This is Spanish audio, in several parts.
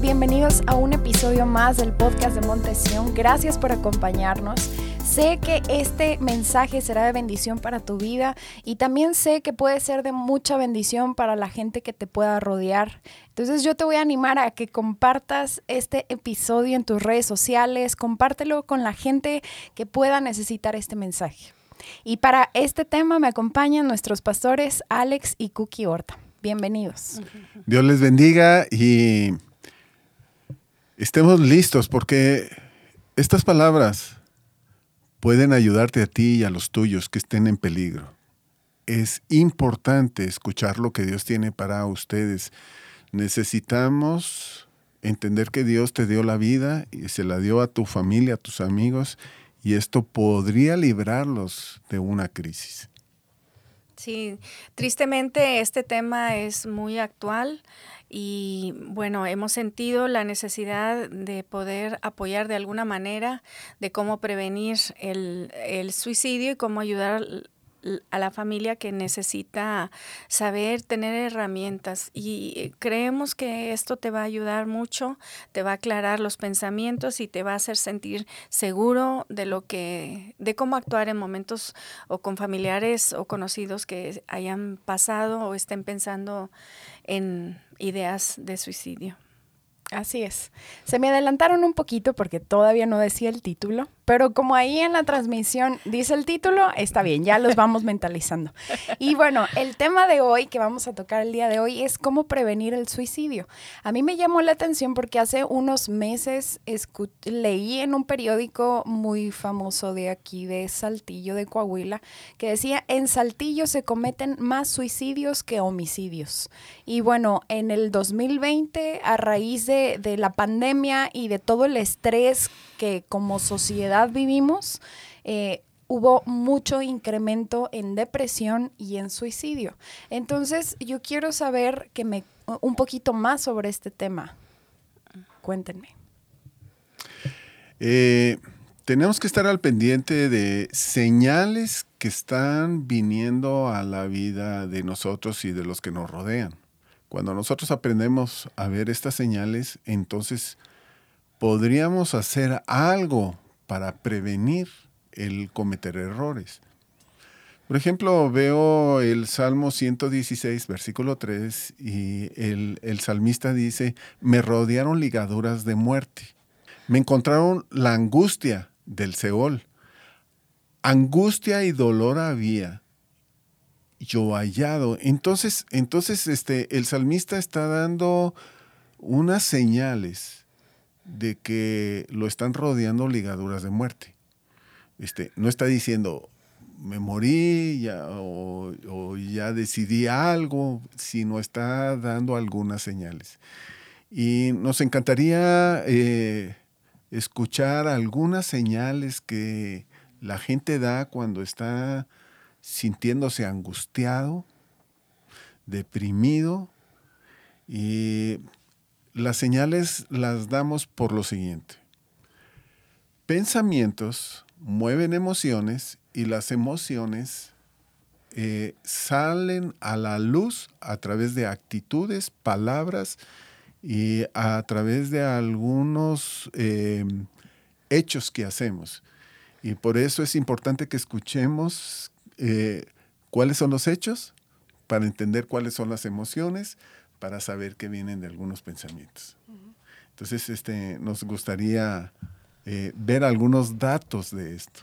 bienvenidos a un episodio más del podcast de Montesión. Gracias por acompañarnos. Sé que este mensaje será de bendición para tu vida y también sé que puede ser de mucha bendición para la gente que te pueda rodear. Entonces yo te voy a animar a que compartas este episodio en tus redes sociales, compártelo con la gente que pueda necesitar este mensaje. Y para este tema me acompañan nuestros pastores Alex y Cookie Horta. Bienvenidos. Dios les bendiga y estemos listos porque estas palabras pueden ayudarte a ti y a los tuyos que estén en peligro. Es importante escuchar lo que Dios tiene para ustedes. Necesitamos entender que Dios te dio la vida y se la dio a tu familia, a tus amigos, y esto podría librarlos de una crisis. Sí, tristemente este tema es muy actual y bueno, hemos sentido la necesidad de poder apoyar de alguna manera de cómo prevenir el, el suicidio y cómo ayudar a la familia que necesita saber tener herramientas y eh, creemos que esto te va a ayudar mucho, te va a aclarar los pensamientos y te va a hacer sentir seguro de lo que de cómo actuar en momentos o con familiares o conocidos que hayan pasado o estén pensando en ideas de suicidio. Así es. Se me adelantaron un poquito porque todavía no decía el título, pero como ahí en la transmisión dice el título, está bien, ya los vamos mentalizando. Y bueno, el tema de hoy que vamos a tocar el día de hoy es cómo prevenir el suicidio. A mí me llamó la atención porque hace unos meses leí en un periódico muy famoso de aquí, de Saltillo, de Coahuila, que decía, en Saltillo se cometen más suicidios que homicidios. Y bueno, en el 2020, a raíz de, de la pandemia y de todo el estrés que como sociedad vivimos, eh, hubo mucho incremento en depresión y en suicidio. Entonces, yo quiero saber que me un poquito más sobre este tema. Cuéntenme. Eh, tenemos que estar al pendiente de señales que están viniendo a la vida de nosotros y de los que nos rodean. Cuando nosotros aprendemos a ver estas señales, entonces podríamos hacer algo para prevenir el cometer errores. Por ejemplo, veo el Salmo 116, versículo 3, y el, salmista dice, me rodearon ligaduras de muerte, me encontraron la angustia del Seol, angustia y dolor había yo hallado. Entonces, entonces este, el salmista está dando unas señales de que lo están rodeando ligaduras de muerte. Este, no está diciendo, me morí ya, o, ya decidí algo, sino está dando algunas señales. Y nos encantaría eh, escuchar algunas señales que la gente da cuando está sintiéndose angustiado, deprimido y las señales las damos por lo siguiente. Pensamientos mueven emociones y las emociones eh, salen a la luz a través de actitudes, palabras y a través de algunos em, hechos que hacemos. Y por eso es importante que escuchemos eh, cuáles son los hechos para entender cuáles son las emociones para saber que vienen de algunos pensamientos. Entonces, este, nos gustaría eh, ver algunos datos de esto.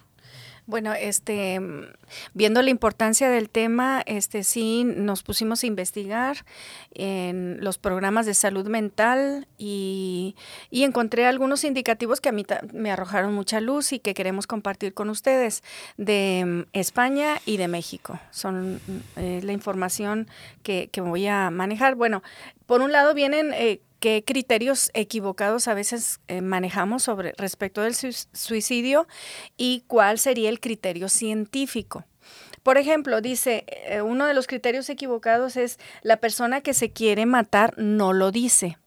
Bueno, este, viendo la importancia del tema, este, sí nos pusimos a investigar en los programas de salud mental y, y encontré algunos indicativos que a mí me arrojaron mucha luz y que queremos compartir con ustedes de mm, España y de México. Son eh, la información que, que, voy a manejar. Bueno, por un lado vienen eh, qué criterios equivocados a veces eh, manejamos sobre respecto del suicidio y cuál sería el criterio científico. Por ejemplo, dice, eh, uno de los criterios equivocados es la persona que se quiere matar no lo dice.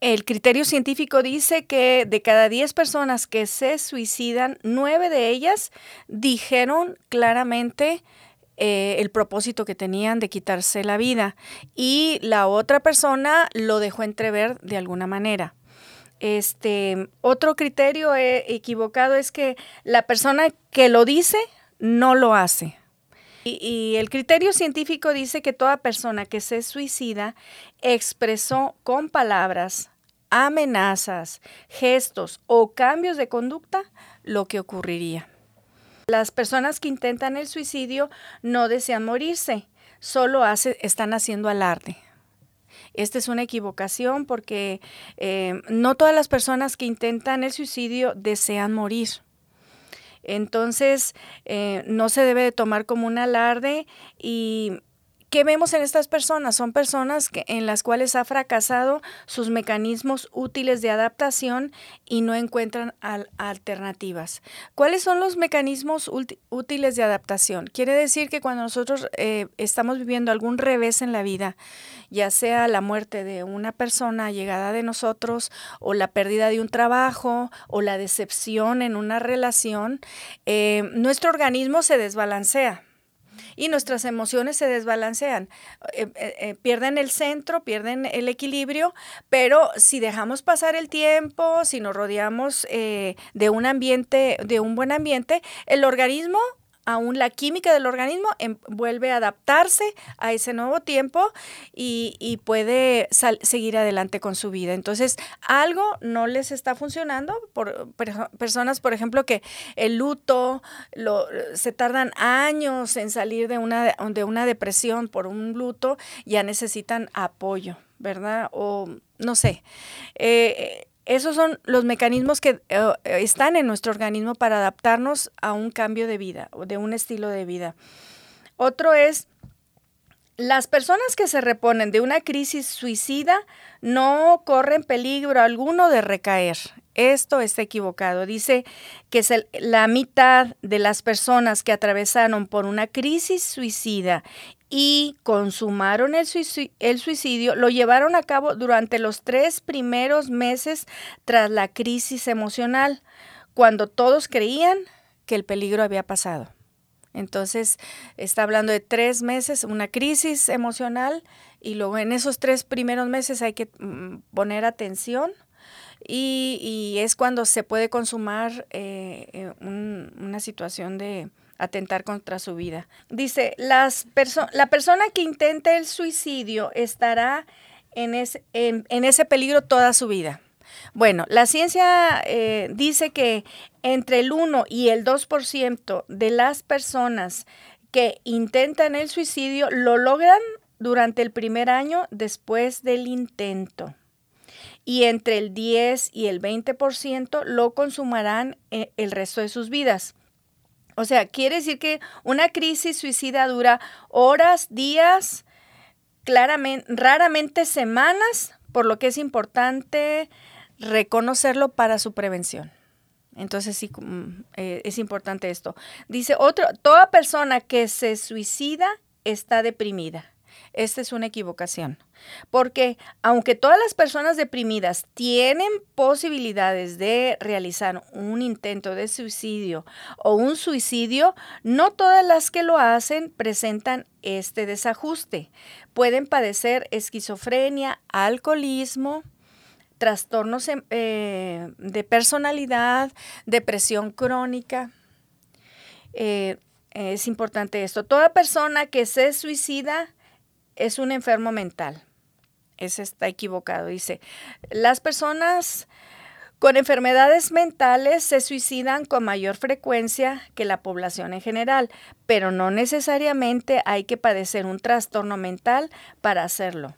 El criterio científico dice que de cada 10 personas que se suicidan, 9 de ellas dijeron claramente eh, el propósito que tenían de quitarse la vida y la otra persona lo dejó entrever de alguna manera. Este, otro criterio eh, equivocado es que la persona que lo dice no lo hace. Y, el criterio científico dice que toda persona que se suicida expresó con palabras, amenazas, gestos o cambios de conducta lo que ocurriría. Las personas que intentan el suicidio no desean morirse, solo están haciendo alarde. Esta es una equivocación porque eh, no todas las personas que intentan el suicidio desean morir. Entonces, eh, no se debe de tomar como un alarde y ¿Qué vemos en estas personas? Son personas que, en las cuales ha fracasado sus mecanismos útiles de adaptación y no encuentran alternativas. ¿Cuáles son los mecanismos útiles de adaptación? Quiere decir que cuando nosotros eh, estamos viviendo algún revés en la vida, ya sea la muerte de una persona llegada de nosotros o la pérdida de un trabajo o la decepción en una relación, eh, nuestro organismo se desbalancea y nuestras emociones se desbalancean, eh, eh, eh, pierden el centro, pierden el equilibrio, pero si dejamos pasar el tiempo, si nos rodeamos de un ambiente, de un buen ambiente, el organismo aún la química del organismo em, vuelve a adaptarse a ese nuevo tiempo y, puede seguir adelante con su vida. Entonces, algo no les está funcionando por, personas, por ejemplo, que el luto se tardan años en salir de una, de una depresión por un luto, ya necesitan apoyo, ¿verdad? O no sé. Eh, esos son los mecanismos que eh, están en nuestro organismo para adaptarnos a un cambio de vida o de un estilo de vida. Otro es, las personas que se reponen de una crisis suicida no corren peligro alguno de recaer. Esto está equivocado. Dice que la mitad de las personas que atravesaron por una crisis suicida y consumaron el suicidio, lo llevaron a cabo durante los tres primeros meses tras la crisis emocional, cuando todos creían que el peligro había pasado. Entonces, está hablando de tres meses, una crisis emocional, y luego en esos tres primeros meses hay que mm, poner atención. Y, es cuando se puede consumar eh, eh, una situación de, atentar contra su vida. Dice, las la persona que intente el suicidio estará en, en, ese peligro toda su vida. Bueno, la ciencia eh, dice que entre el 1 y el 2% de las personas que intentan el suicidio lo logran durante el primer año después del intento. Y entre el 10 y el 20% lo consumarán eh, el resto de sus vidas. O sea, quiere decir que una crisis suicida dura horas, días, claramente, raramente semanas, por lo que es importante reconocerlo para su prevención. Entonces sí, mm, eh, es importante esto. Dice otro, toda persona que se suicida está deprimida. Esta es una equivocación, porque aunque todas las personas deprimidas tienen posibilidades de realizar un intento de suicidio o un suicidio, no todas las que lo hacen presentan este desajuste. Pueden padecer esquizofrenia, alcoholismo, trastornos em, eh, de personalidad, depresión crónica. Eh, es importante esto. Toda persona que se suicida es un enfermo mental. Ese está equivocado. Dice, las personas con enfermedades mentales se suicidan con mayor frecuencia que la población en general, pero no necesariamente hay que padecer un trastorno mental para hacerlo.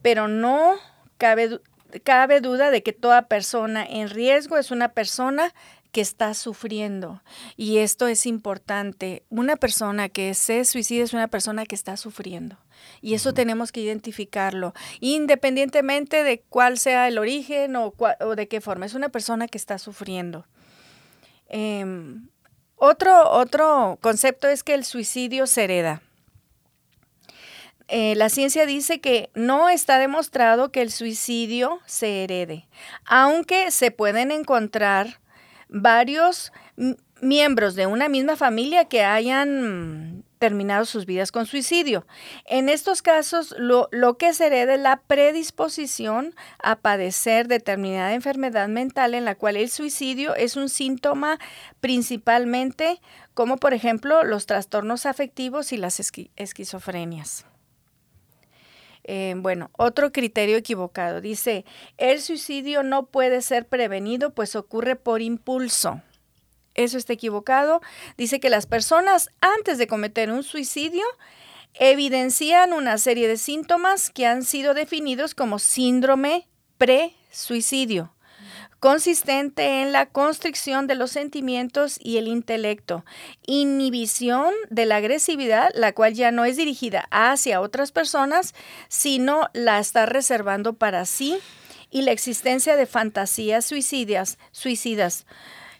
Pero no cabe, cabe duda de que toda persona en riesgo es una persona que está sufriendo. Y esto es importante. Una persona que se suicida es una persona que está sufriendo. Y eso tenemos que identificarlo, independientemente de cuál sea el origen o, de qué forma. Es una persona que está sufriendo. Em, otro, otro concepto es que el suicidio se hereda. Eh, la ciencia dice que no está demostrado que el suicidio se herede, aunque se pueden encontrar varios miembros de una misma familia que hayan terminado sus vidas con suicidio. En estos casos, lo, que se hereda es la predisposición a padecer determinada enfermedad mental en la cual el suicidio es un síntoma principalmente, como por ejemplo los trastornos afectivos y las esquizofrenias. Eh, bueno, otro criterio equivocado. Dice, el suicidio no puede ser prevenido pues ocurre por impulso eso está equivocado. Dice que las personas antes de cometer un suicidio evidencian una serie de síntomas que han sido definidos como síndrome pre-suicidio consistente en la constricción de los sentimientos y el intelecto, inhibición de la agresividad, la cual ya no es dirigida hacia otras personas, sino la está reservando para sí, y la existencia de fantasías suicidas, suicidas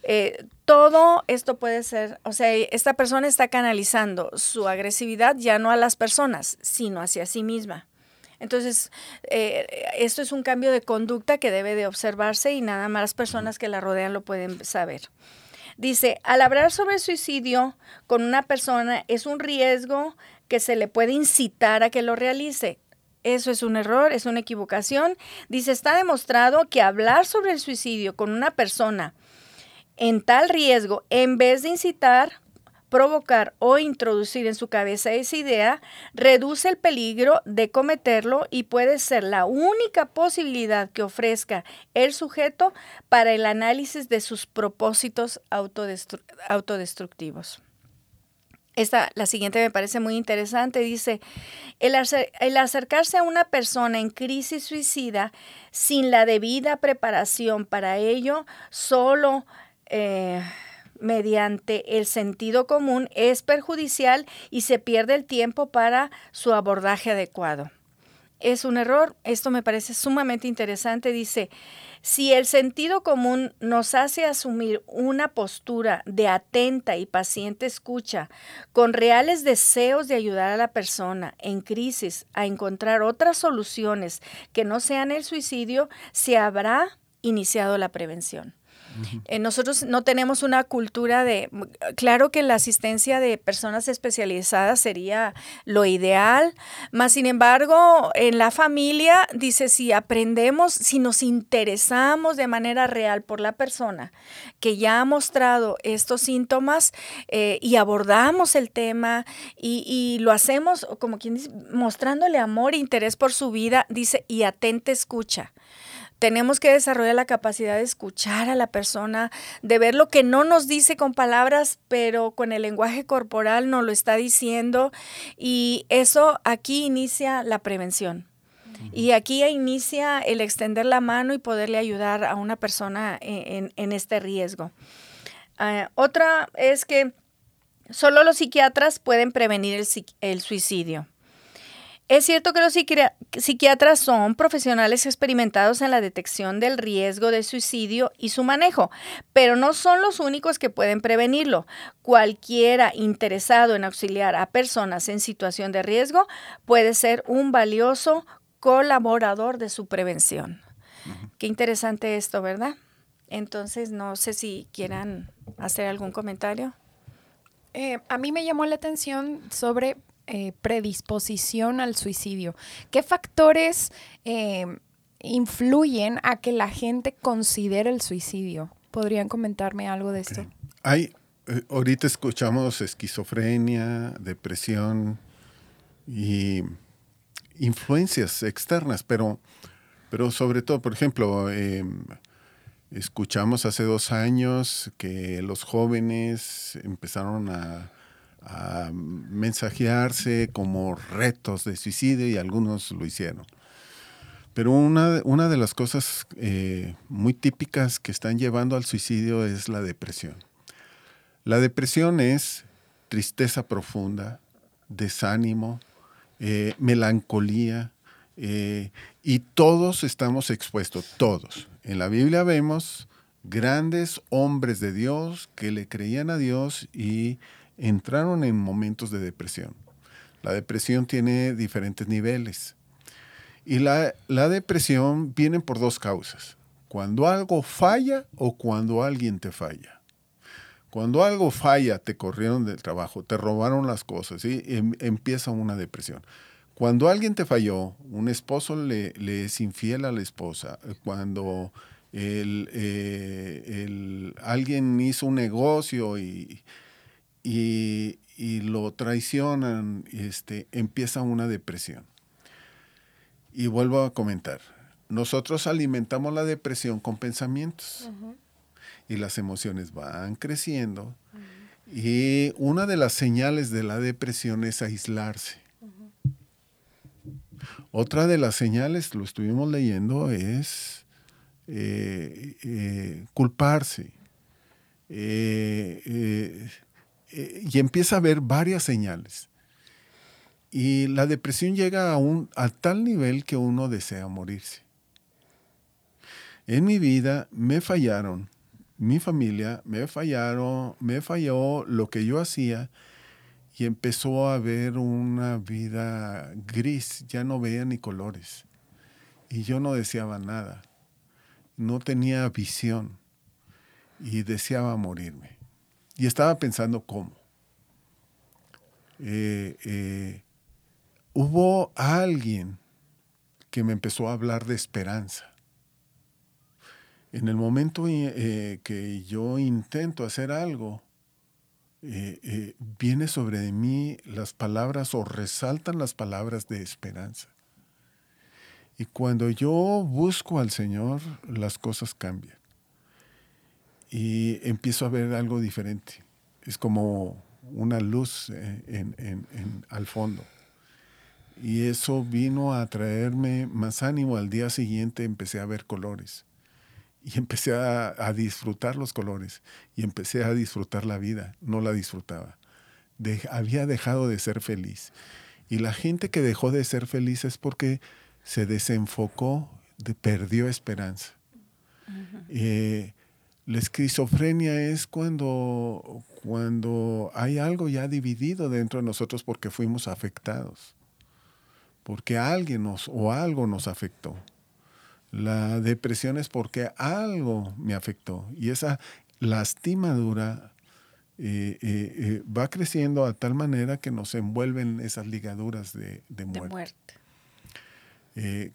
eh, todo esto puede ser, o sea, esta persona está canalizando su agresividad ya no a las personas, sino hacia sí misma. Entonces, eh, esto es un cambio de conducta que debe de observarse y nada más las personas que la rodean lo pueden saber. Dice, al hablar sobre el suicidio con una persona es un riesgo que se le puede incitar a que lo realice. Eso es un error, es una equivocación. Dice, está demostrado que hablar sobre el suicidio con una persona en tal riesgo, en vez de incitar, provocar o introducir en su cabeza esa idea, reduce el peligro de cometerlo y puede ser la única posibilidad que ofrezca el sujeto para el análisis de sus propósitos autodestructivos. Esta, la siguiente me parece muy interesante. Dice, el, acercarse a una persona en crisis suicida sin la debida preparación para ello solo eh, mediante el sentido común es perjudicial y se pierde el tiempo para su abordaje adecuado. Es un error, esto me parece sumamente interesante, dice, si el sentido común nos hace asumir una postura de atenta y paciente escucha, con reales deseos de ayudar a la persona en crisis a encontrar otras soluciones que no sean el suicidio, se habrá iniciado la prevención. Eh, nosotros no tenemos una cultura de, claro que la asistencia de personas especializadas sería lo ideal, más sin embargo, en la familia, dice, si aprendemos, si nos interesamos de manera real por la persona que ya ha mostrado estos síntomas eh, y abordamos el tema y, lo hacemos, como quien dice, mostrándole amor e interés por su vida, dice, y atente escucha tenemos que desarrollar la capacidad de escuchar a la persona, de ver lo que no nos dice con palabras, pero con el lenguaje corporal nos lo está diciendo. Y eso aquí inicia la prevención. Y aquí inicia el extender la mano y poderle ayudar a una persona en, este riesgo. Ah, otra es que solo los psiquiatras pueden prevenir el suicidio. Es cierto que los psiquiatras son profesionales experimentados en la detección del riesgo de suicidio y su manejo, pero no son los únicos que pueden prevenirlo. Cualquiera interesado en auxiliar a personas en situación de riesgo puede ser un valioso colaborador de su prevención. Qué interesante esto, ¿verdad? Entonces, no sé si quieran hacer algún comentario. Eh, a mí me llamó la atención sobre eh, predisposición al suicidio? ¿Qué factores eh, influyen a que la gente considere el suicidio? ¿Podrían comentarme algo de esto? Hay, eh, ahorita escuchamos esquizofrenia, depresión y influencias externas, pero, pero sobre todo, por ejemplo, em, escuchamos hace dos años que los jóvenes empezaron a a mensajearse como retos de suicidio y algunos lo hicieron. Pero una, una de las cosas eh, muy típicas que están llevando al suicidio es la depresión. La depresión es tristeza profunda, desánimo, eh, melancolía, eh, y todos estamos expuestos, todos. En la Biblia vemos grandes hombres de Dios que le creían a Dios y entraron en momentos de depresión. La depresión tiene diferentes niveles. Y la, depresión viene por dos causas. Cuando algo falla o cuando alguien te falla. Cuando algo falla, te corrieron del trabajo, te robaron las cosas, y em, empieza una depresión. Cuando alguien te falló, un esposo le, es infiel a la esposa, cuando eh, alguien hizo un negocio y, y, lo traicionan, este, empieza una depresión. Y vuelvo a comentar, nosotros alimentamos la depresión con pensamientos y las emociones van creciendo. Y una de las señales de la depresión es aislarse. Otra de las señales, lo estuvimos leyendo, es eh, eh, culparse. Eh, y empieza a haber varias señales. Y la depresión llega a, un, a tal nivel que uno desea morirse. En mi vida me fallaron mi familia, me fallaron, me falló lo que yo hacía y empezó a haber una vida gris, ya no veía ni colores. Y yo no deseaba nada, no tenía visión y deseaba morirme. Y estaba pensando cómo. Eh, eh, hubo alguien que me empezó a hablar de esperanza. En el momento eh, que yo intento hacer algo, viene sobre mí las palabras o resaltan las palabras de esperanza. Y cuando yo busco al Señor, las cosas cambian. Y empiezo a ver algo diferente. Es como una luz al fondo. Y eso vino a traerme más ánimo. Al día siguiente empecé a ver colores y empecé a, disfrutar los colores y empecé a disfrutar la vida. No la disfrutaba. había dejado de ser feliz. Y la gente que dejó de ser feliz es porque se desenfocó, perdió esperanza. Eh, la esquizofrenia es cuando, cuando hay algo ya dividido dentro de nosotros porque fuimos afectados, porque alguien nos o algo nos afectó. La depresión es porque algo me afectó y esa lastimadura eh, eh, eh, va creciendo a tal manera que nos envuelven esas ligaduras de, muerte.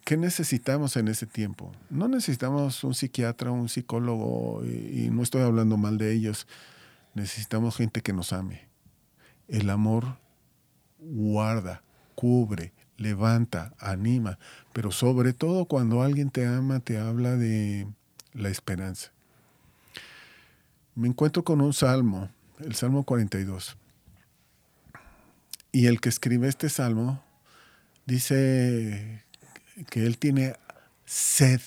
¿Qué necesitamos en ese tiempo? No necesitamos un psiquiatra, un psicólogo, y no estoy hablando mal de ellos. Necesitamos gente que nos ame. El amor guarda, cubre, levanta, anima, pero sobre todo cuando alguien te ama, te habla de la esperanza. Me encuentro con un salmo, el Salmo 42. Y el que escribe este salmo dice que él tiene sed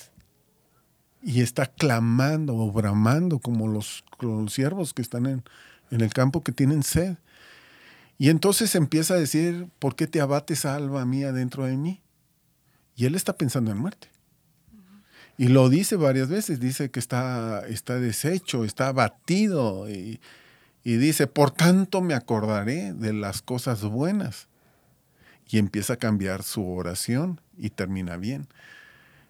y está clamando o bramando como los, siervos que están en, en el campo que tienen sed. Y entonces empieza a decir, ¿por qué te abates, alma mía, dentro de mí? Y él está pensando en muerte. Y lo dice varias veces, dice que está, está deshecho, está abatido. Y, y dice, por tanto me acordaré de las cosas buenas. Y empieza a cambiar su oración y termina bien.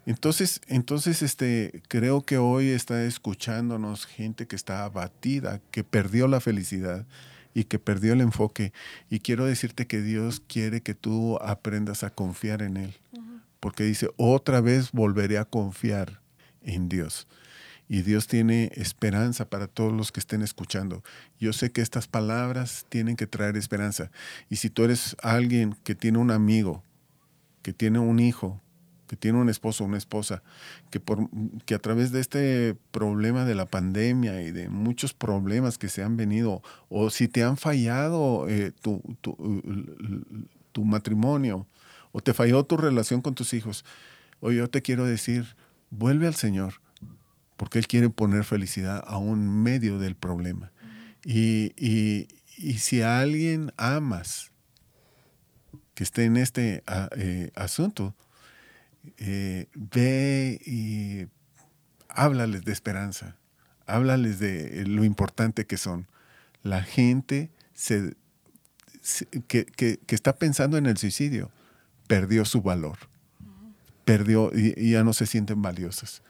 Entonces, entonces este, creo que hoy está escuchándonos gente que está abatida, que perdió la felicidad, y que perdió el enfoque. Y quiero decirte que Dios quiere que tú aprendas a confiar en Él. Porque dice, otra vez volveré a confiar en Dios. Y Dios tiene esperanza para todos los que estén escuchando. Yo sé que estas palabras tienen que traer esperanza. Y si tú eres alguien que tiene un amigo, que tiene un hijo, que tiene un esposo o una esposa, que, por, que a través de este problema de la pandemia y de muchos problemas que se han venido, o si te han fallado eh, tu, tu, matrimonio, o te falló tu relación con tus hijos, hoy yo te quiero decir, vuelve al Señor, porque Él quiere poner felicidad a un medio del problema. Y, y, y si a alguien amas que esté en este eh, asunto, eh, ve y háblales de esperanza, háblales de lo importante que son. La gente que, está pensando en el suicidio perdió su valor, perdió y, ya no se sienten valiosas.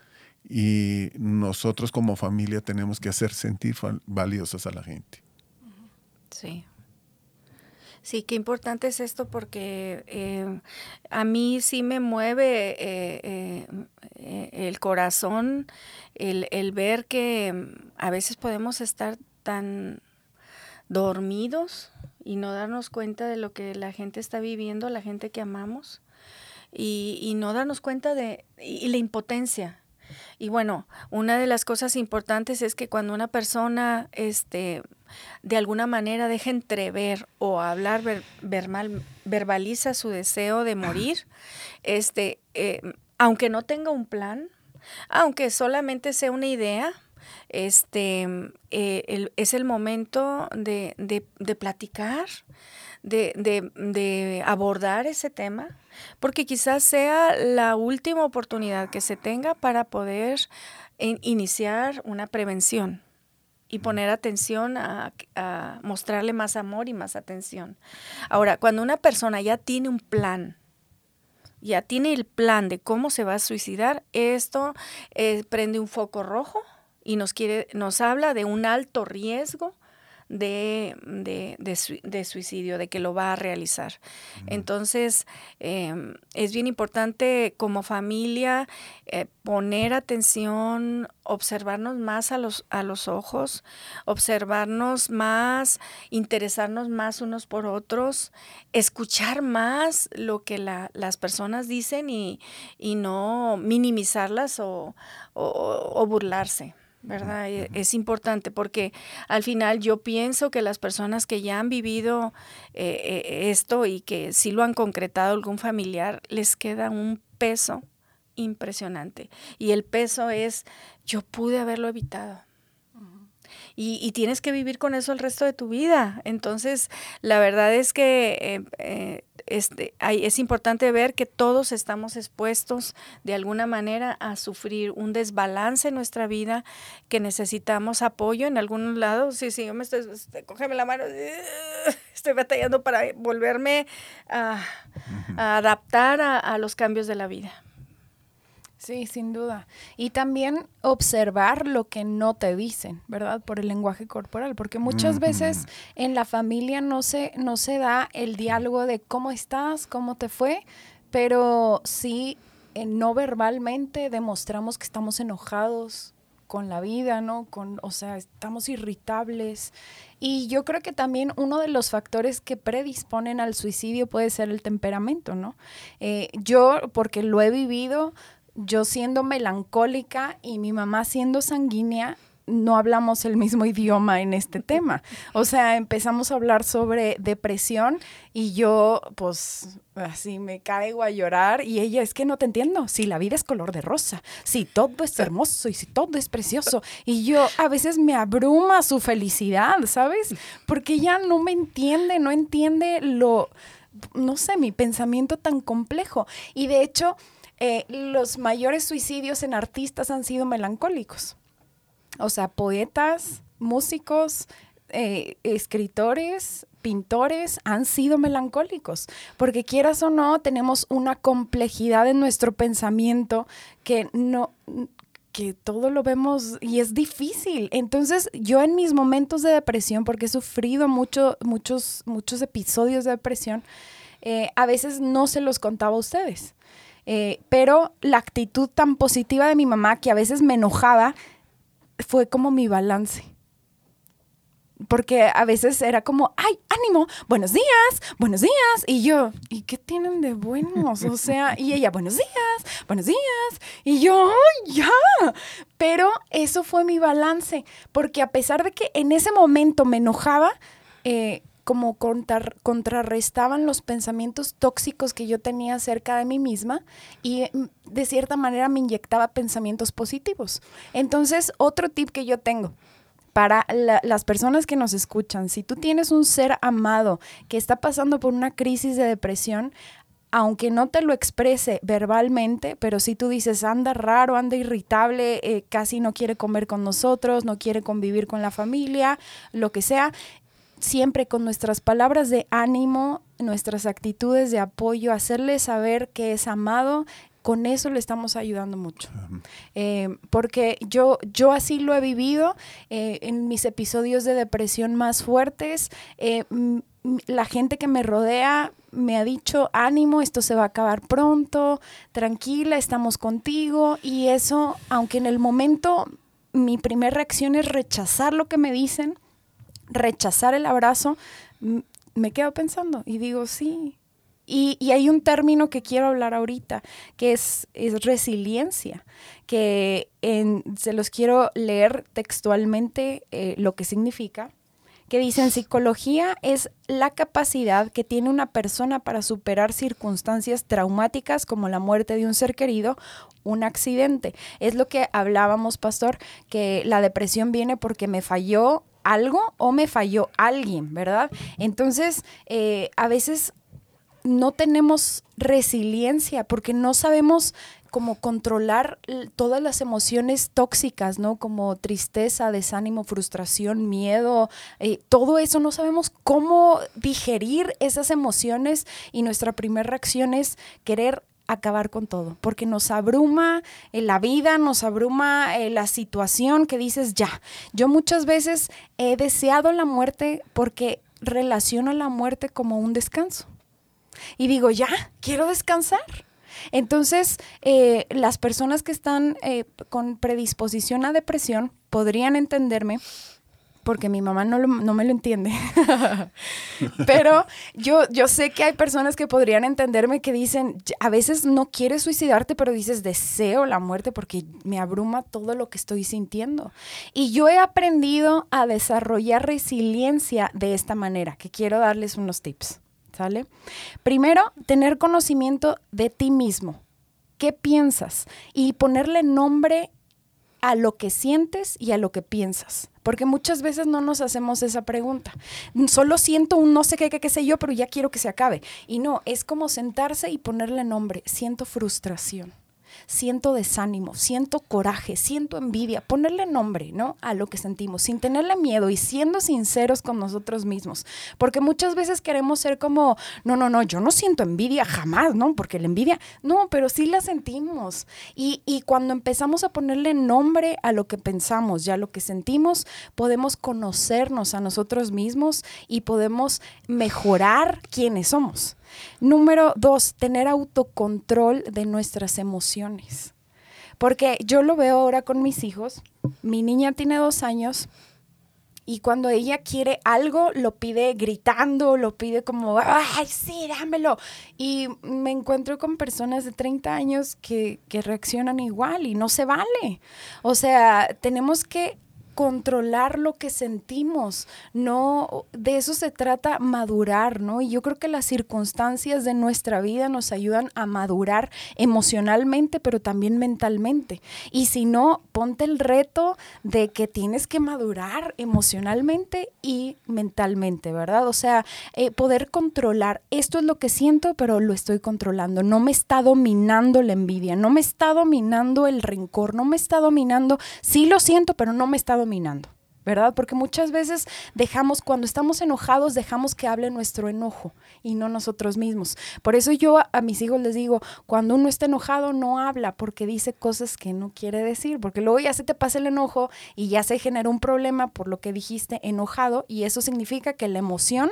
Y nosotros como familia tenemos que hacer sentir valiosos a la gente. Sí. Sí, qué importante es esto porque eh, a mí sí me mueve eh, eh, el corazón el, ver que mm, a veces podemos estar tan dormidos y no darnos cuenta de lo que la gente está viviendo, la gente que amamos, y no darnos cuenta de y la impotencia y bueno, una de las cosas importantes es que cuando una persona este, de alguna manera deja entrever o hablar verbaliza su deseo de morir, este, eh, aunque no tenga un plan, aunque solamente sea una idea, este, eh, es el momento de, de platicar, de, abordar ese tema, porque quizás sea la última oportunidad que se tenga para poder iniciar una prevención y poner atención a, a, mostrarle más amor y más atención. Ahora, cuando una persona ya tiene un plan, ya tiene el plan de cómo se va a suicidar, esto eh, prende un foco rojo y nos quiere, nos habla de un alto riesgo de, de, suicidio, de que lo va a realizar. Entonces, em, es bien importante como familia eh, poner atención, observarnos más a los, a los ojos, observarnos más, interesarnos más unos por otros, escuchar más lo que las personas dicen y, no minimizarlas o burlarse. ¿Verdad? E, es importante porque al final yo pienso que las personas que ya han vivido eh, eh, esto y que sí lo han concretado algún familiar, les queda un peso impresionante. Y el peso es, yo pude haberlo evitado. Y, tienes que vivir con eso el resto de tu vida. Entonces, la verdad es que eh, este, es importante ver que todos estamos expuestos de alguna manera a sufrir un desbalance en nuestra vida, que necesitamos apoyo en algún lado. Sí, sí, yo me estoy, este, cógeme la mano, estoy batallando para volverme a, adaptar a los cambios de la vida. Sí, sin duda. Y también observar lo que no te dicen, ¿verdad? Por el lenguaje corporal, porque muchas veces en la familia no se, no se da el diálogo de cómo estás, cómo te fue, pero sí eh, no verbalmente demostramos que estamos enojados con la vida, ¿no? Con, o sea, estamos irritables. Y yo creo que también uno de los factores que predisponen al suicidio puede ser el temperamento, ¿no? Eh, yo, porque lo he vivido, yo siendo melancólica y mi mamá siendo sanguínea, no hablamos el mismo idioma en este tema. O sea, empezamos a hablar sobre depresión y yo, pues, así me caigo a llorar y ella, es que no te entiendo, si la vida es color de rosa, si todo es hermoso y si todo es precioso. Y yo a veces me abruma su felicidad, ¿sabes? Porque ella no me entiende, no entiende lo, no sé, mi pensamiento tan complejo. Y de hecho eh, los mayores suicidios en artistas han sido melancólicos. O sea, poetas, músicos, eh, escritores, pintores han sido melancólicos, porque quieras o no, tenemos una complejidad en nuestro pensamiento que no que todo lo vemos y es difícil. Entonces, yo en mis momentos de depresión, porque he sufrido mucho, muchos, muchos episodios de depresión, eh, a veces no se los contaba a ustedes. Eh, pero la actitud tan positiva de mi mamá, que a veces me enojaba, fue como mi balance. Porque a veces era como, ay, ánimo, buenos días, buenos días. Y yo, ¿y qué tienen de buenos? O sea, y ella, buenos días, buenos días. Y yo, ya. Pero eso fue mi balance, porque a pesar de que en ese momento me enojaba, eh, como contrarrestaban los pensamientos tóxicos que yo tenía acerca de mí misma y mm, de cierta manera me inyectaba pensamientos positivos. Entonces, otro tip que yo tengo para las personas que nos escuchan, si tú tienes un ser amado que está pasando por una crisis de depresión, aunque no te lo exprese verbalmente, pero si tú dices, anda raro, anda irritable, eh, casi no quiere comer con nosotros, no quiere convivir con la familia, lo que sea, siempre con nuestras palabras de ánimo, nuestras actitudes de apoyo, hacerle saber que es amado, con eso le estamos ayudando mucho. Eh, porque yo, yo así lo he vivido eh, en mis episodios de depresión más fuertes. Eh, la gente que me rodea me ha dicho, ánimo, esto se va a acabar pronto, tranquila, estamos contigo. Y eso, aunque en el momento mi primera reacción es rechazar lo que me dicen, rechazar el abrazo, me quedo pensando y digo, sí. Y, hay un término que quiero hablar ahorita, que es, es resiliencia, que se los quiero leer textualmente eh, lo que significa que dice en psicología es la capacidad que tiene una persona para superar circunstancias traumáticas como la muerte de un ser querido, un accidente. Es lo que hablábamos, pastor, que la depresión viene porque me falló algo o me falló alguien, ¿verdad? Entonces, eh, a veces no tenemos resiliencia porque no sabemos cómo controlar todas las emociones tóxicas, ¿no? Como tristeza, desánimo, frustración, miedo, eh, todo eso, no sabemos cómo digerir esas emociones y nuestra primera reacción es querer acabar con todo, porque nos abruma eh, la vida, nos abruma eh, la situación que dices, ya, yo muchas veces he deseado la muerte porque relaciono la muerte como un descanso. Y digo, ya, quiero descansar. Entonces, eh, las personas que están con predisposición a depresión podrían entenderme porque mi mamá no, no me lo entiende. Pero yo, yo sé que hay personas que podrían entenderme que dicen, a veces no quieres suicidarte, pero dices, deseo la muerte porque me abruma todo lo que estoy sintiendo. Y yo he aprendido a desarrollar resiliencia de esta manera, que quiero darles unos tips. ¿Sale? Primero, tener conocimiento de ti mismo. ¿Qué piensas? Y ponerle nombre a lo que sientes y a lo que piensas. Porque muchas veces no nos hacemos esa pregunta. Solo siento un no sé qué, qué, qué sé yo, pero ya quiero que se acabe. Y no, es como sentarse y ponerle nombre. Siento frustración siento desánimo, siento coraje, siento envidia, ponerle nombre, ¿no? A lo que sentimos, sin tenerle miedo y siendo sinceros con nosotros mismos. Porque muchas veces queremos ser como, no, no, no, yo no siento envidia jamás, ¿no? Porque la envidia, no, pero sí la sentimos. Y, y cuando empezamos a ponerle nombre a lo que pensamos y a lo que sentimos, podemos conocernos a nosotros mismos y podemos mejorar quienes somos. Número dos, tener autocontrol de nuestras emociones. Porque yo lo veo ahora con mis hijos. Mi niña tiene dos años y cuando ella quiere algo, lo pide gritando, lo pide como, ay, sí, dámelo. Y me encuentro con personas de 30 años que, que reaccionan igual y no se vale. O sea, tenemos que controlar lo que sentimos, no de eso se trata madurar, ¿no? Y yo creo que las circunstancias de nuestra vida nos ayudan a madurar emocionalmente, pero también mentalmente. Y si no, ponte el reto de que tienes que madurar emocionalmente y mentalmente, ¿verdad? O sea, eh, poder controlar, esto es lo que siento, pero lo estoy controlando, no me está dominando la envidia, no me está dominando el rencor, no me está dominando, sí lo siento, pero no me está dominando dominando, ¿verdad? Porque muchas veces dejamos, cuando estamos enojados, dejamos que hable nuestro enojo y no nosotros mismos. Por eso yo a, mis hijos les digo, cuando uno está enojado, no habla porque dice cosas que no quiere decir, porque luego ya se te pasa el enojo y ya se genera un problema por lo que dijiste enojado y eso significa que la emoción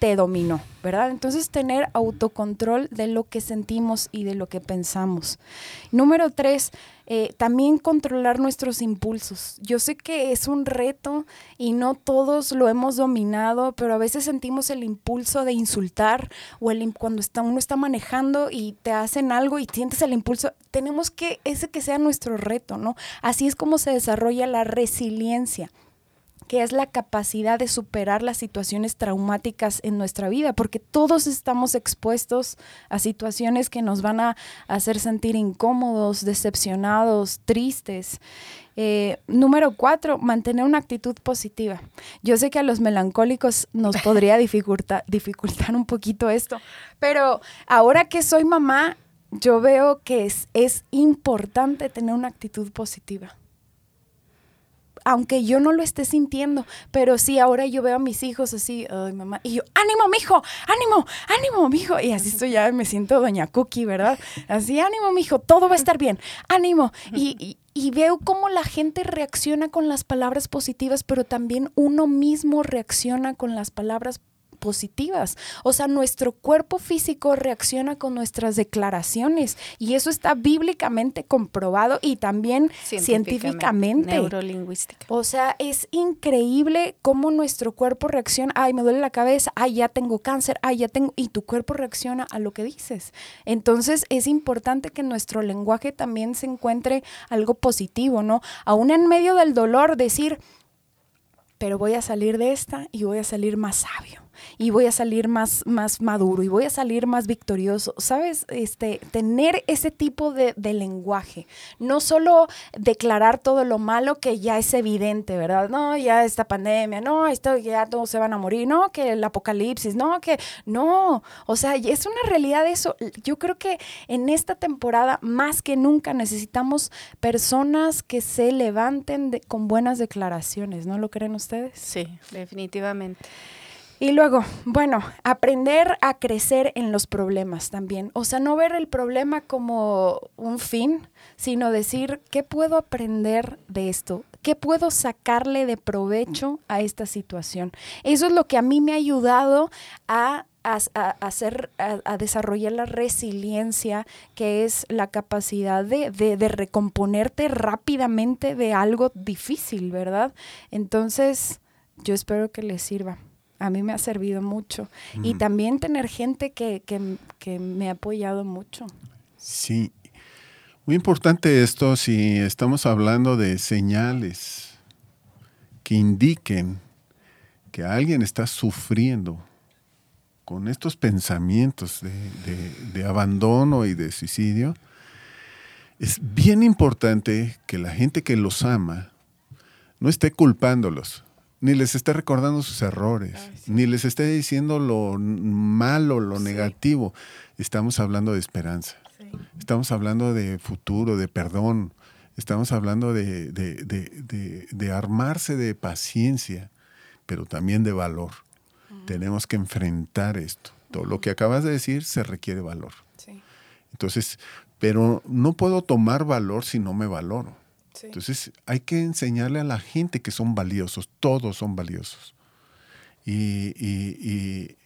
te dominó, ¿verdad? Entonces tener autocontrol de lo que sentimos y de lo que pensamos. Número tres, eh, también controlar nuestros impulsos. Yo sé que es un reto y no todos lo hemos dominado, pero a veces sentimos el impulso de insultar o el, cuando está, uno está manejando y te hacen algo y sientes el impulso. Tenemos que ese que sea nuestro reto, ¿no? Así es como se desarrolla la resiliencia que es la capacidad de superar las situaciones traumáticas en nuestra vida, porque todos estamos expuestos a situaciones que nos van a hacer sentir incómodos, decepcionados, tristes. Eh, número cuatro, mantener una actitud positiva. Yo sé que a los melancólicos nos podría dificultar, un poquito esto, pero ahora que soy mamá, yo veo que es importante tener una actitud positiva aunque yo no lo esté sintiendo, pero sí, ahora yo veo a mis hijos así, ay mamá, y yo, ánimo, mijo, ánimo, ánimo, mijo, y así estoy ya, me siento doña Cookie, ¿verdad? Así, ánimo, mijo, todo va a estar bien, ánimo. Y, y veo cómo la gente reacciona con las palabras positivas, pero también uno mismo reacciona con las palabras positivas. O sea, nuestro cuerpo físico reacciona con nuestras declaraciones y eso está bíblicamente comprobado y también científicamente. Neurolingüística. O sea, es increíble cómo nuestro cuerpo reacciona. Ay, me duele la cabeza. Ay, ya tengo cáncer. Ay, ya tengo. Y tu cuerpo reacciona a lo que dices. Entonces, es importante que nuestro lenguaje también se encuentre algo positivo, ¿no? Aún en medio del dolor, decir, pero voy a salir de esta y voy a salir más sabio y voy a salir más, más maduro y voy a salir más victorioso. ¿Sabes? Este, tener ese tipo de, lenguaje. No solo declarar todo lo malo que ya es evidente, ¿verdad? No, ya esta pandemia, no, esto ya todos se van a morir, no, que el apocalipsis, no, que no. O sea, es una realidad eso. Yo creo que en esta temporada, más que nunca, necesitamos personas que se levanten con buenas declaraciones, ¿no lo creen ustedes? Sí, definitivamente. Y luego, bueno, aprender a crecer en los problemas también. O sea, no ver el problema como un fin, sino decir, ¿qué puedo aprender de esto? ¿Qué puedo sacarle de provecho a esta situación? Eso es lo que a mí me ha ayudado a hacer, a, desarrollar la resiliencia, que es la capacidad de, de, recomponerte rápidamente de algo difícil, ¿verdad? Entonces, yo espero que les sirva a mí me ha servido mucho. Y también tener gente que, me ha apoyado mucho. Sí. Muy importante esto si estamos hablando de señales que indiquen que alguien está sufriendo con estos pensamientos de abandono y de suicidio. Es bien importante que la gente que los ama no esté culpándolos ni les esté recordando sus errores, ni les esté diciendo lo malo, lo negativo. Estamos hablando de esperanza. Estamos hablando de futuro, de perdón. Estamos hablando de, de, armarse de paciencia, pero también de valor. Tenemos que enfrentar esto. Todo lo que acabas de decir se requiere valor. Entonces, pero no puedo tomar valor si no me valoro. Entonces hay que enseñarle a la gente que son valiosos, todos son valiosos. Y, y,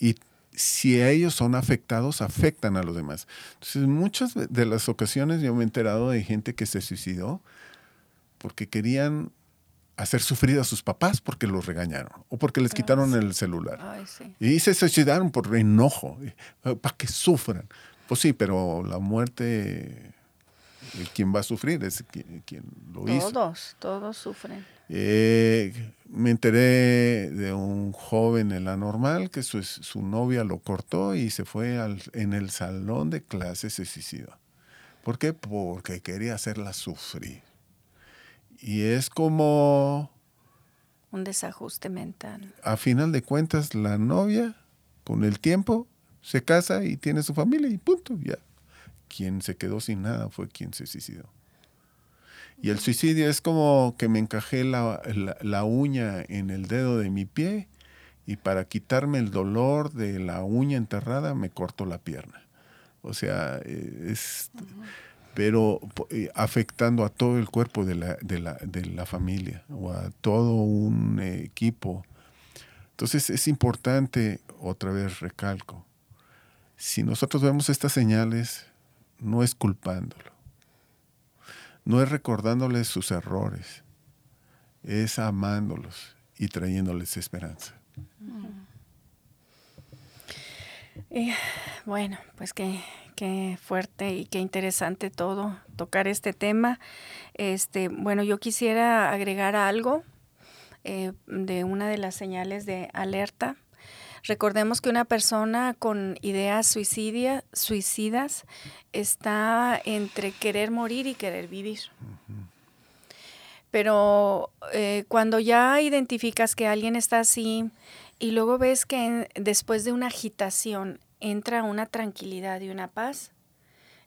y, si ellos son afectados, afectan a los demás. Entonces, en muchas de las ocasiones yo me he enterado de gente que se suicidó porque querían hacer sufrir a sus papás porque los regañaron o porque les quitaron el celular. Y se suicidaron por enojo, para que sufran. Pues sí, pero la muerte quien va a sufrir es quien, lo hizo. Todos, todos sufren. Eh, me enteré de un joven en la normal que su, su novia lo cortó y se fue al, en el salón de clases se suicidó. ¿Por qué? Porque quería hacerla sufrir. Y es como... Un desajuste mental. A final de cuentas, la novia, con el tiempo, se casa y tiene su familia y punto, ya quien se quedó sin nada fue quien se suicidó. Y el suicidio es como que me encajé la, uña en el dedo de mi pie y para quitarme el dolor de la uña enterrada me corto la pierna. O sea, eh, es... Pero eh, afectando a todo el cuerpo de la, de la, de la familia o a todo un equipo. Entonces es importante, otra vez recalco, si nosotros vemos estas señales, no es culpándolo, no es recordándoles sus errores, es amándolos y trayéndoles esperanza. bueno, pues qué, qué, fuerte y qué interesante todo tocar este tema. Este, bueno, yo quisiera agregar algo eh, de una de las señales de alerta Recordemos que una persona con ideas suicidia, suicidas está entre querer morir y querer vivir. Pero eh, cuando ya identificas que alguien está así y luego ves que después de una agitación entra una tranquilidad y una paz,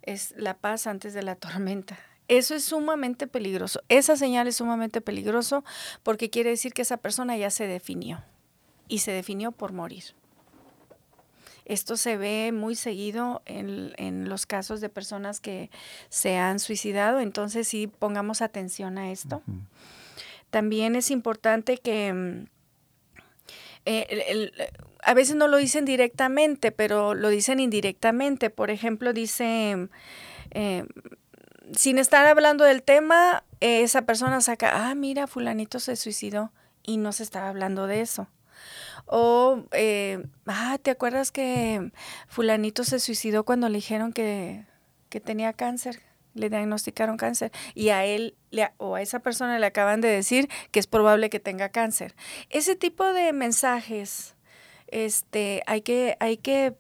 es la paz antes de la tormenta. Eso es sumamente peligroso. Esa señal es sumamente peligroso porque quiere decir que esa persona ya se definió y se definió por morir. Esto se ve muy seguido en, los casos de personas que se han suicidado, entonces sí pongamos atención a esto. También es importante que mm, eh, a veces no lo dicen directamente, pero lo dicen indirectamente. Por ejemplo, dice, eh, sin estar hablando del tema, esa persona saca, ah, mira, fulanito se suicidó y no se estaba hablando de eso. O, eh, ah, ¿te acuerdas que fulanito se suicidó cuando le dijeron que, tenía cáncer? Le diagnosticaron cáncer y a él o a esa persona le acaban de decir que es probable que tenga cáncer. Ese tipo de mensajes este, hay, que, hay que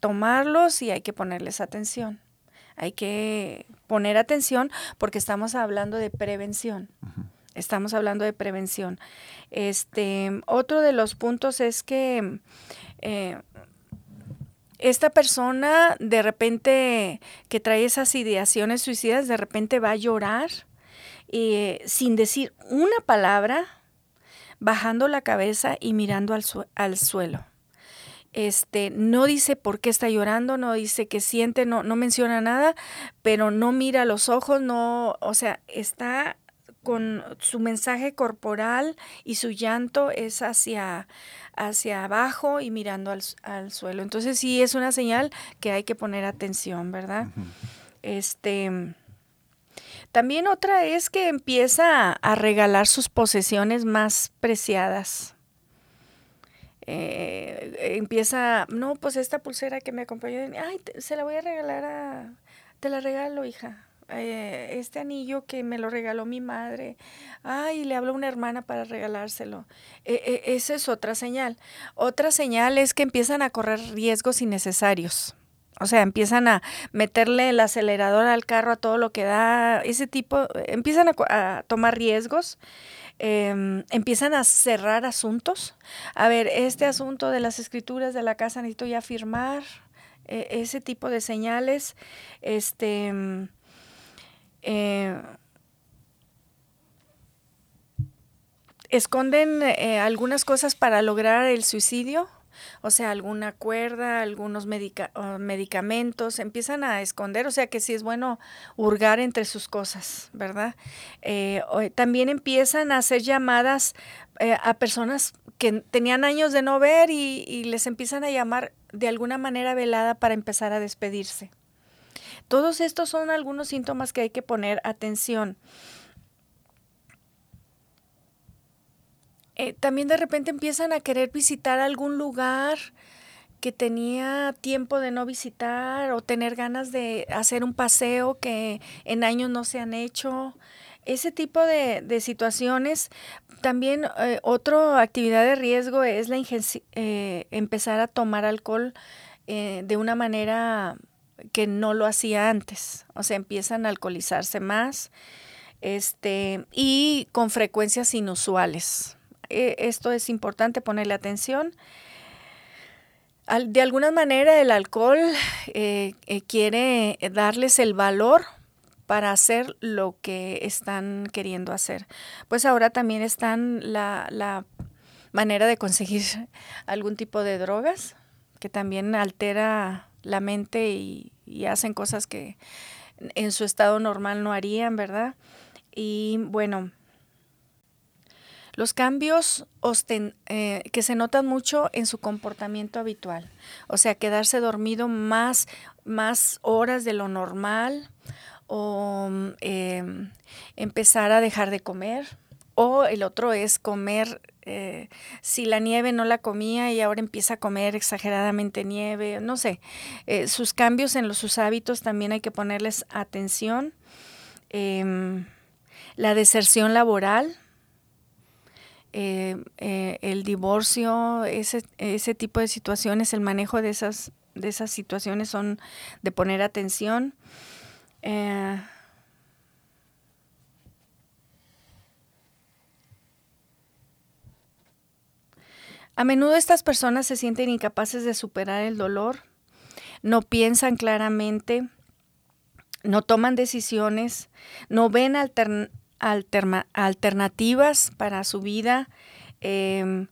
tomarlos y hay que ponerles atención. Hay que poner atención porque estamos hablando de prevención. Estamos hablando de prevención. Este, otro de los puntos es que eh, esta persona de repente que trae esas ideaciones suicidas, de repente va a llorar eh, sin decir una palabra, bajando la cabeza y mirando al, al suelo este, no dice por qué está llorando, no dice qué siente, no, no menciona nada, pero no mira los ojos, no, o sea, está con su mensaje corporal y su llanto es hacia, hacia abajo y mirando al, suelo. Entonces sí es una señal que hay que poner atención, ¿verdad? Este también otra es que empieza a regalar sus posesiones más preciadas. Eh, empieza, no, pues esta pulsera que me acompañó, ay, se la voy a regalar a, te la regalo, hija eh, este anillo que me lo regaló mi madre, ay, le habló una hermana para regalárselo. E, e, esa es otra señal. Otra señal es que empiezan a correr riesgos innecesarios. O sea, empiezan a meterle el acelerador al carro a todo lo que da, ese tipo, empiezan a, tomar riesgos, em, empiezan a cerrar asuntos. A ver, este asunto de las escrituras de la casa necesito ya firmar, e, ese tipo de señales, este eh, esconden eh, algunas cosas para lograr el suicidio, o sea, alguna cuerda, algunos medicamentos, empiezan a esconder, o sea que sí es bueno hurgar entre sus cosas, ¿verdad? Eh, también empiezan a hacer llamadas a personas que tenían años de no ver y les empiezan a llamar de alguna manera velada para empezar a despedirse. Todos estos son algunos síntomas que hay que poner atención. Eh, también de repente empiezan a querer visitar algún lugar que tenía tiempo de no visitar o tener ganas de hacer un paseo que en años no se han hecho. Ese tipo de, situaciones. También eh, otra actividad de riesgo es la eh, empezar a tomar alcohol de una manera que no lo hacía antes. O sea, empiezan a alcoholizarse más este, y con frecuencias inusuales. E, esto es importante ponerle atención. de alguna manera el alcohol eh, eh, quiere darles el valor para hacer lo que están queriendo hacer. Pues ahora también están la, la manera de conseguir algún tipo de drogas que también altera la mente y, hacen cosas que en su estado normal no harían, ¿verdad? Y bueno, los cambios eh, que se notan mucho en su comportamiento habitual, o sea, quedarse dormido más, más horas de lo normal o em, empezar a dejar de comer, o el otro es comer eh, si la nieve no la comía y ahora empieza a comer exageradamente nieve, no sé, eh, sus cambios en los, sus hábitos también hay que ponerles atención. Em, la deserción laboral, eh, el divorcio, ese, ese, tipo de situaciones, el manejo de esas, de esas situaciones son de poner atención. A menudo estas personas se sienten incapaces de superar el dolor, no piensan claramente, no toman decisiones, no ven alternativas para su vida, em,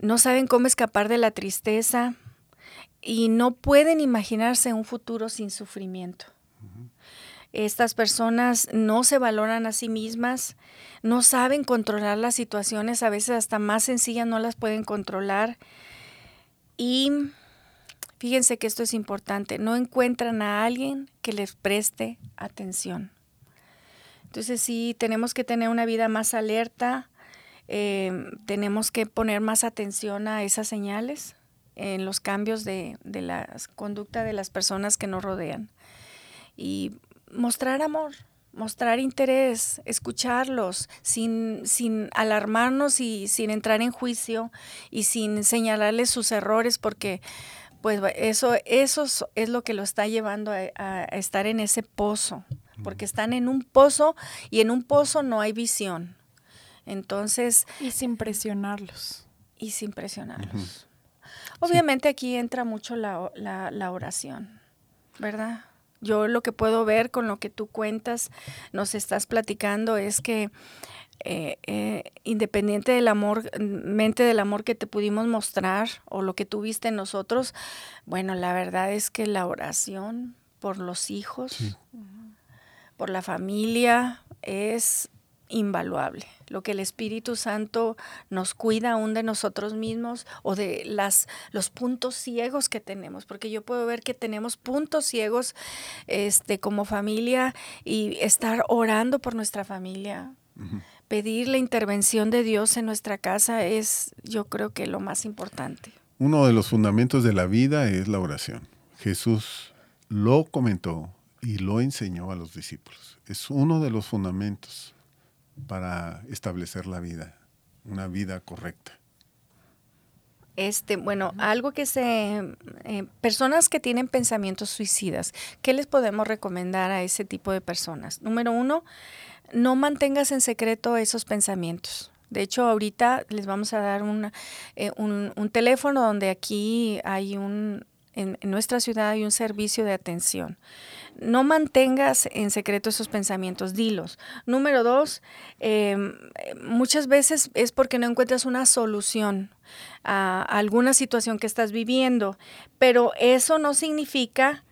no saben cómo escapar de la tristeza y no pueden imaginarse un futuro sin sufrimiento. Estas personas no se valoran a sí mismas, no saben controlar las situaciones, a veces hasta más sencillas no las pueden controlar. Y fíjense que esto es importante, no encuentran a alguien que les preste atención. Entonces sí, tenemos que tener una vida más alerta, eh, tenemos que poner más atención a esas señales en los cambios de, de la conducta de las personas que nos rodean. Y mostrar amor, mostrar interés, escucharlos sin, sin alarmarnos y sin entrar en juicio y sin señalarles sus errores porque pues eso, eso es lo que lo está llevando a, estar en ese pozo, porque están en un pozo y en un pozo no hay visión. Entonces... Y sin presionarlos. Y sin presionarlos. Obviamente aquí entra mucho la, la oración, ¿verdad? Yo lo que puedo ver con lo que tú cuentas, nos estás platicando, es que eh, eh, independiente del amor, mente del amor que te pudimos mostrar o lo que tuviste en nosotros, bueno, la verdad es que la oración por los hijos, por la familia, es invaluable. Lo que el Espíritu Santo nos cuida aún de nosotros mismos o de las, los puntos ciegos que tenemos, porque yo puedo ver que tenemos puntos ciegos este, como familia y estar orando por nuestra familia. Pedir la intervención de Dios en nuestra casa es, yo creo que lo más importante. Uno de los fundamentos de la vida es la oración. Jesús lo comentó y lo enseñó a los discípulos. Es uno de los fundamentos para establecer la vida, una vida correcta? Este, bueno, algo que se, eh, personas que tienen pensamientos suicidas, ¿qué les podemos recomendar a ese tipo de personas? Número uno, no mantengas en secreto esos pensamientos. De hecho, ahorita les vamos a dar eh, un, un, teléfono donde aquí hay un, en, nuestra ciudad hay un servicio de atención no mantengas en secreto esos pensamientos, dilos. Número dos, em, muchas veces es porque no encuentras una solución a alguna situación que estás viviendo, pero eso no significa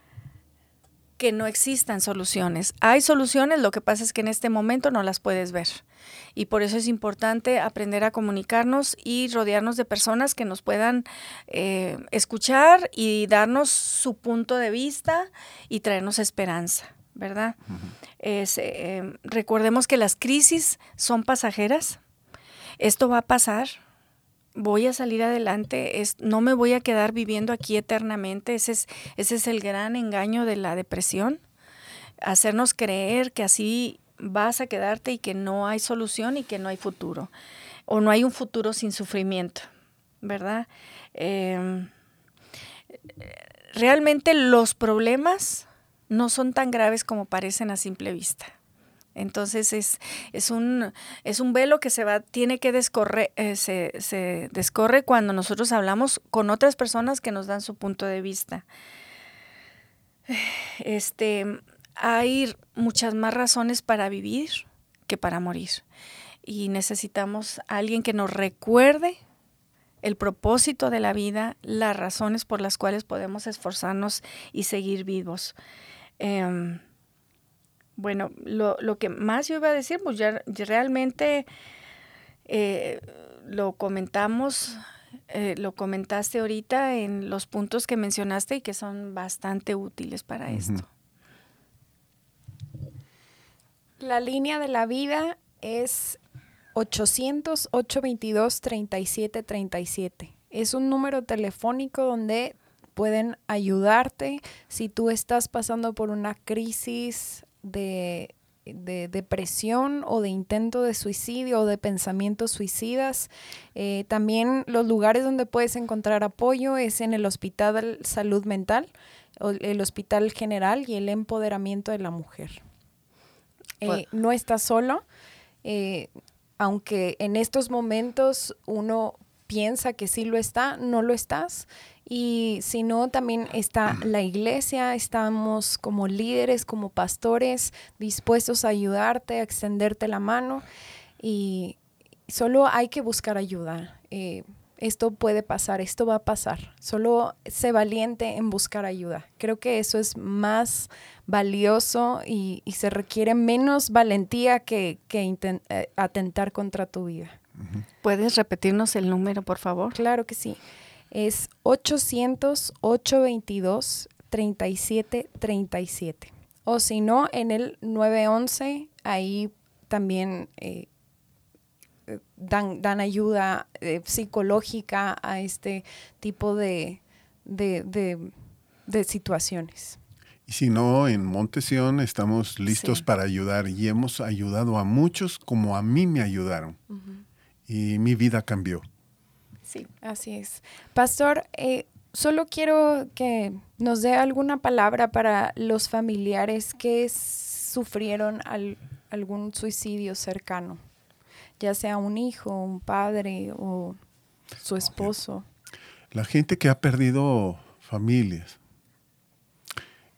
que no existan soluciones. Hay soluciones, lo que pasa es que en este momento no las puedes ver. Y por eso es importante aprender a comunicarnos y rodearnos de personas que nos puedan eh, escuchar y darnos su punto de vista y traernos esperanza, ¿verdad? Eh, recordemos que las crisis son pasajeras. Esto va a pasar, voy a salir adelante, es, no me voy a quedar viviendo aquí eternamente. Ese es, ese es el gran engaño de la depresión, hacernos creer que así vas a quedarte y que no hay solución y que no hay futuro, o no hay un futuro sin sufrimiento, ¿verdad? Em, realmente los problemas no son tan graves como parecen a simple vista. Entonces es, es, un, es un velo que se va, tiene que descorrer, eh, se, se, descorre cuando nosotros hablamos con otras personas que nos dan su punto de vista. Este, hay muchas más razones para vivir que para morir. Y necesitamos a alguien que nos recuerde el propósito de la vida, las razones por las cuales podemos esforzarnos y seguir vivos. Em, bueno, lo, lo, que más yo iba a decir, pues ya realmente eh, lo comentamos, eh, lo comentaste ahorita en los puntos que mencionaste y que son bastante útiles para esto. La línea de la vida es 800-822-3737. Es un número telefónico donde pueden ayudarte si tú estás pasando por una crisis de, depresión o de intento de suicidio o de pensamientos suicidas. Eh, también los lugares donde puedes encontrar apoyo es en el Hospital Salud Mental, el Hospital General y el Empoderamiento de la Mujer. Eh, pues no estás solo, eh, aunque en estos momentos uno piensa que sí lo está, no lo estás. Y si no, también está la iglesia, estamos como líderes, como pastores, dispuestos a ayudarte, a extenderte la mano. Y solo hay que buscar ayuda. Eh, esto puede pasar, esto va a pasar. Solo sé valiente en buscar ayuda. Creo que eso es más valioso y, se requiere menos valentía que, eh, atentar contra tu vida. ¿Puedes repetirnos el número, por favor? Claro que sí es 800-822-3737. O si no, en el 911, ahí también eh, dan, dan, ayuda eh, psicológica a este tipo de, de, situaciones. Y si no, en Montesión estamos listos para ayudar y hemos ayudado a muchos como a mí me ayudaron. Y mi vida cambió. Sí, así es. Pastor, eh, solo quiero que nos dé alguna palabra para los familiares que sufrieron algún suicidio cercano, ya sea un hijo, un padre o su esposo. La gente que ha perdido familias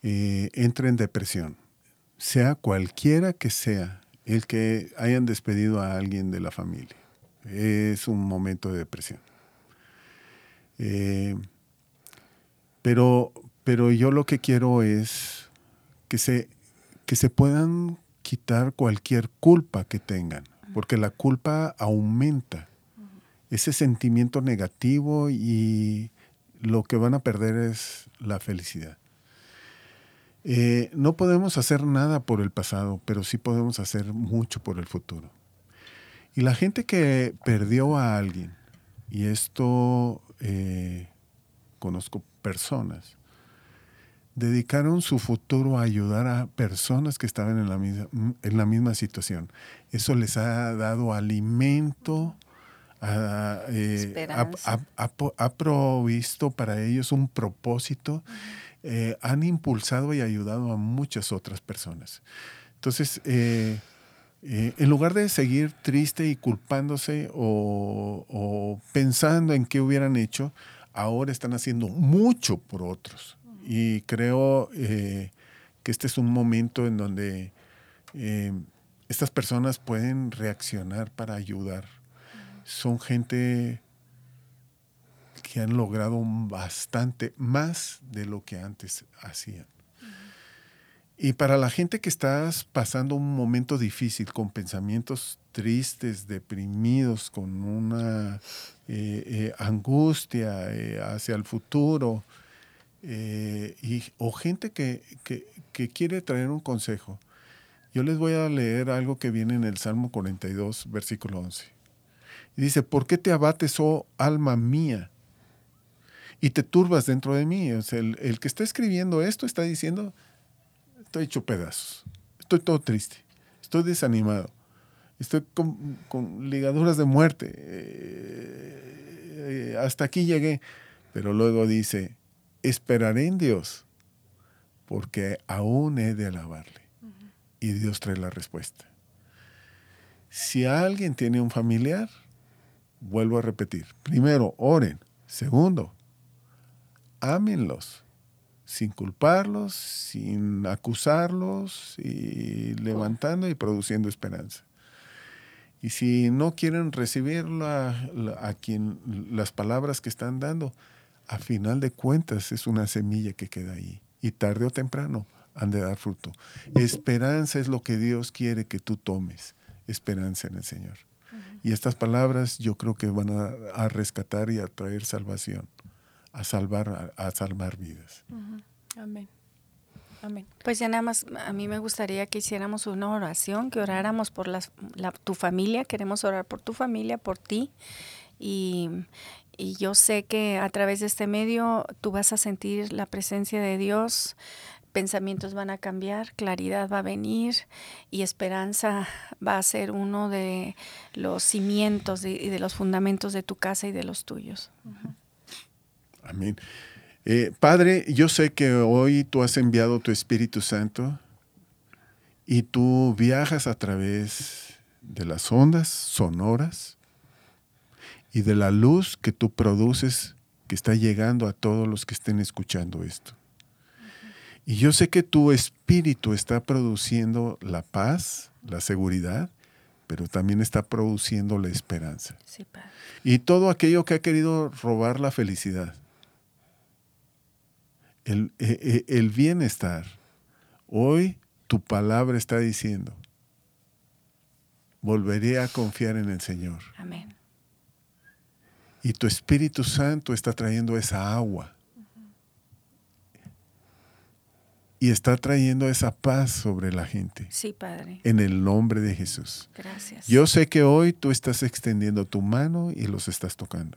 eh, entra en depresión, sea cualquiera que sea el que hayan despedido a alguien de la familia. Es un momento de depresión. Eh, pero, pero yo lo que quiero es que se, que se puedan quitar cualquier culpa que tengan, porque la culpa aumenta ese sentimiento negativo y lo que van a perder es la felicidad. Eh, no podemos hacer nada por el pasado, pero sí podemos hacer mucho por el futuro. Y la gente que perdió a alguien, y esto eh, conozco personas, dedicaron su futuro a ayudar a personas que estaban en la misma, en la misma situación. Eso les ha dado alimento, ha, eh, provisto para ellos un propósito, eh, han impulsado y ayudado a muchas otras personas. Entonces, eh, en lugar de seguir triste y culpándose o, pensando en qué hubieran hecho, ahora están haciendo mucho por otros. Y creo eh, que este es un momento en donde eh, estas personas pueden reaccionar para ayudar. Son gente que han logrado bastante más de lo que antes hacían. Y para la gente que estás pasando un momento difícil, con pensamientos tristes, deprimidos, con una eh, eh, angustia eh, hacia el futuro, y, o gente que, que, quiere traer un consejo, yo les voy a leer algo que viene en el Salmo 42, versículo 11. Y dice, ¿por qué te abates, oh alma mía? Y te turbas dentro de mí. O sea, el, el que está escribiendo esto está diciendo, estoy hecho pedazos, estoy todo triste, estoy desanimado, estoy con, ligaduras de muerte, eh, eh, hasta aquí llegué, pero luego dice, esperaré en Dios, porque aún he de alabarle. Y Dios trae la respuesta. Si alguien tiene un familiar, vuelvo a repetir, primero, oren. Segundo, ámenlos sin culparlos, sin acusarlos y levantando y produciendo esperanza. Y si no quieren recibir a quien las palabras que están dando, a final de cuentas es una semilla que queda ahí y tarde o temprano han de dar fruto. Esperanza es lo que Dios quiere que tú tomes, esperanza en el Señor. Y estas palabras yo creo que van a rescatar y a traer salvación a salvar, a, salvar vidas. Amén. Amén. Pues ya nada más, a mí me gustaría que hiciéramos una oración, que oráramos por la, tu familia, queremos orar por tu familia, por ti. Y, y, yo sé que a través de este medio tú vas a sentir la presencia de Dios, pensamientos van a cambiar, claridad va a venir y esperanza va a ser uno de los cimientos y de, los fundamentos de tu casa y de los tuyos. Amén. Eh, Padre, yo sé que hoy tú has enviado tu Espíritu Santo y tú viajas a través de las ondas sonoras y de la luz que tú produces que está llegando a todos los que estén escuchando esto. Y yo sé que tu espíritu está produciendo la paz, la seguridad, pero también está produciendo la esperanza. Sí, Padre. Y todo aquello que ha querido robar la felicidad, el, e, e, el bienestar. Hoy tu palabra está diciendo, volveré a confiar en el Señor. Amén. Y tu Espíritu Santo está trayendo esa agua. Y está trayendo esa paz sobre la gente. Sí, Padre. En el nombre de Jesús. Gracias. Yo sé que hoy tú estás extendiendo tu mano y los estás tocando.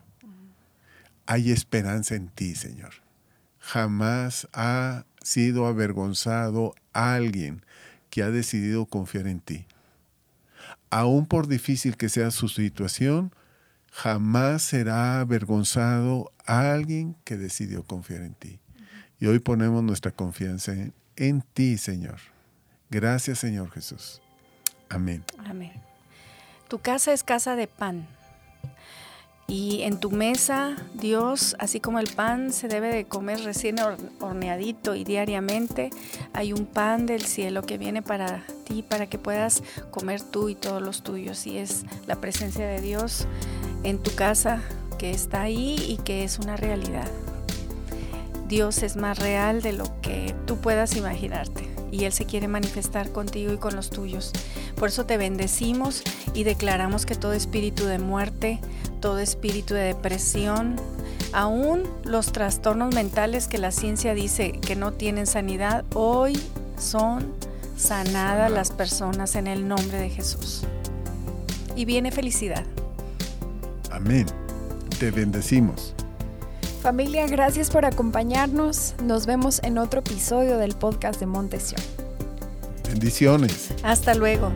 Hay esperanza en ti, Señor. Jamás ha sido avergonzado alguien que ha decidido confiar en ti. Aún por difícil que sea su situación, jamás será avergonzado alguien que decidió confiar en ti. Y hoy ponemos nuestra confianza en, ti, Señor. Gracias, Señor Jesús. Amén. Amén. Tu casa es casa de pan. Y en tu mesa, Dios, así como el pan se debe de comer recién horneadito y diariamente, hay un pan del cielo que viene para ti, para que puedas comer tú y todos los tuyos. Y es la presencia de Dios en tu casa que está ahí y que es una realidad. Dios es más real de lo que tú puedas imaginarte y Él se quiere manifestar contigo y con los tuyos. Por eso te bendecimos y declaramos que todo espíritu de muerte, todo espíritu de depresión, aún los trastornos mentales que la ciencia dice que no tienen sanidad, hoy son sanadas las personas en el nombre de Jesús. Y viene felicidad. Amén. Te bendecimos. Familia, gracias por acompañarnos. Nos vemos en otro episodio del podcast de Montesión. Bendiciones. Hasta luego.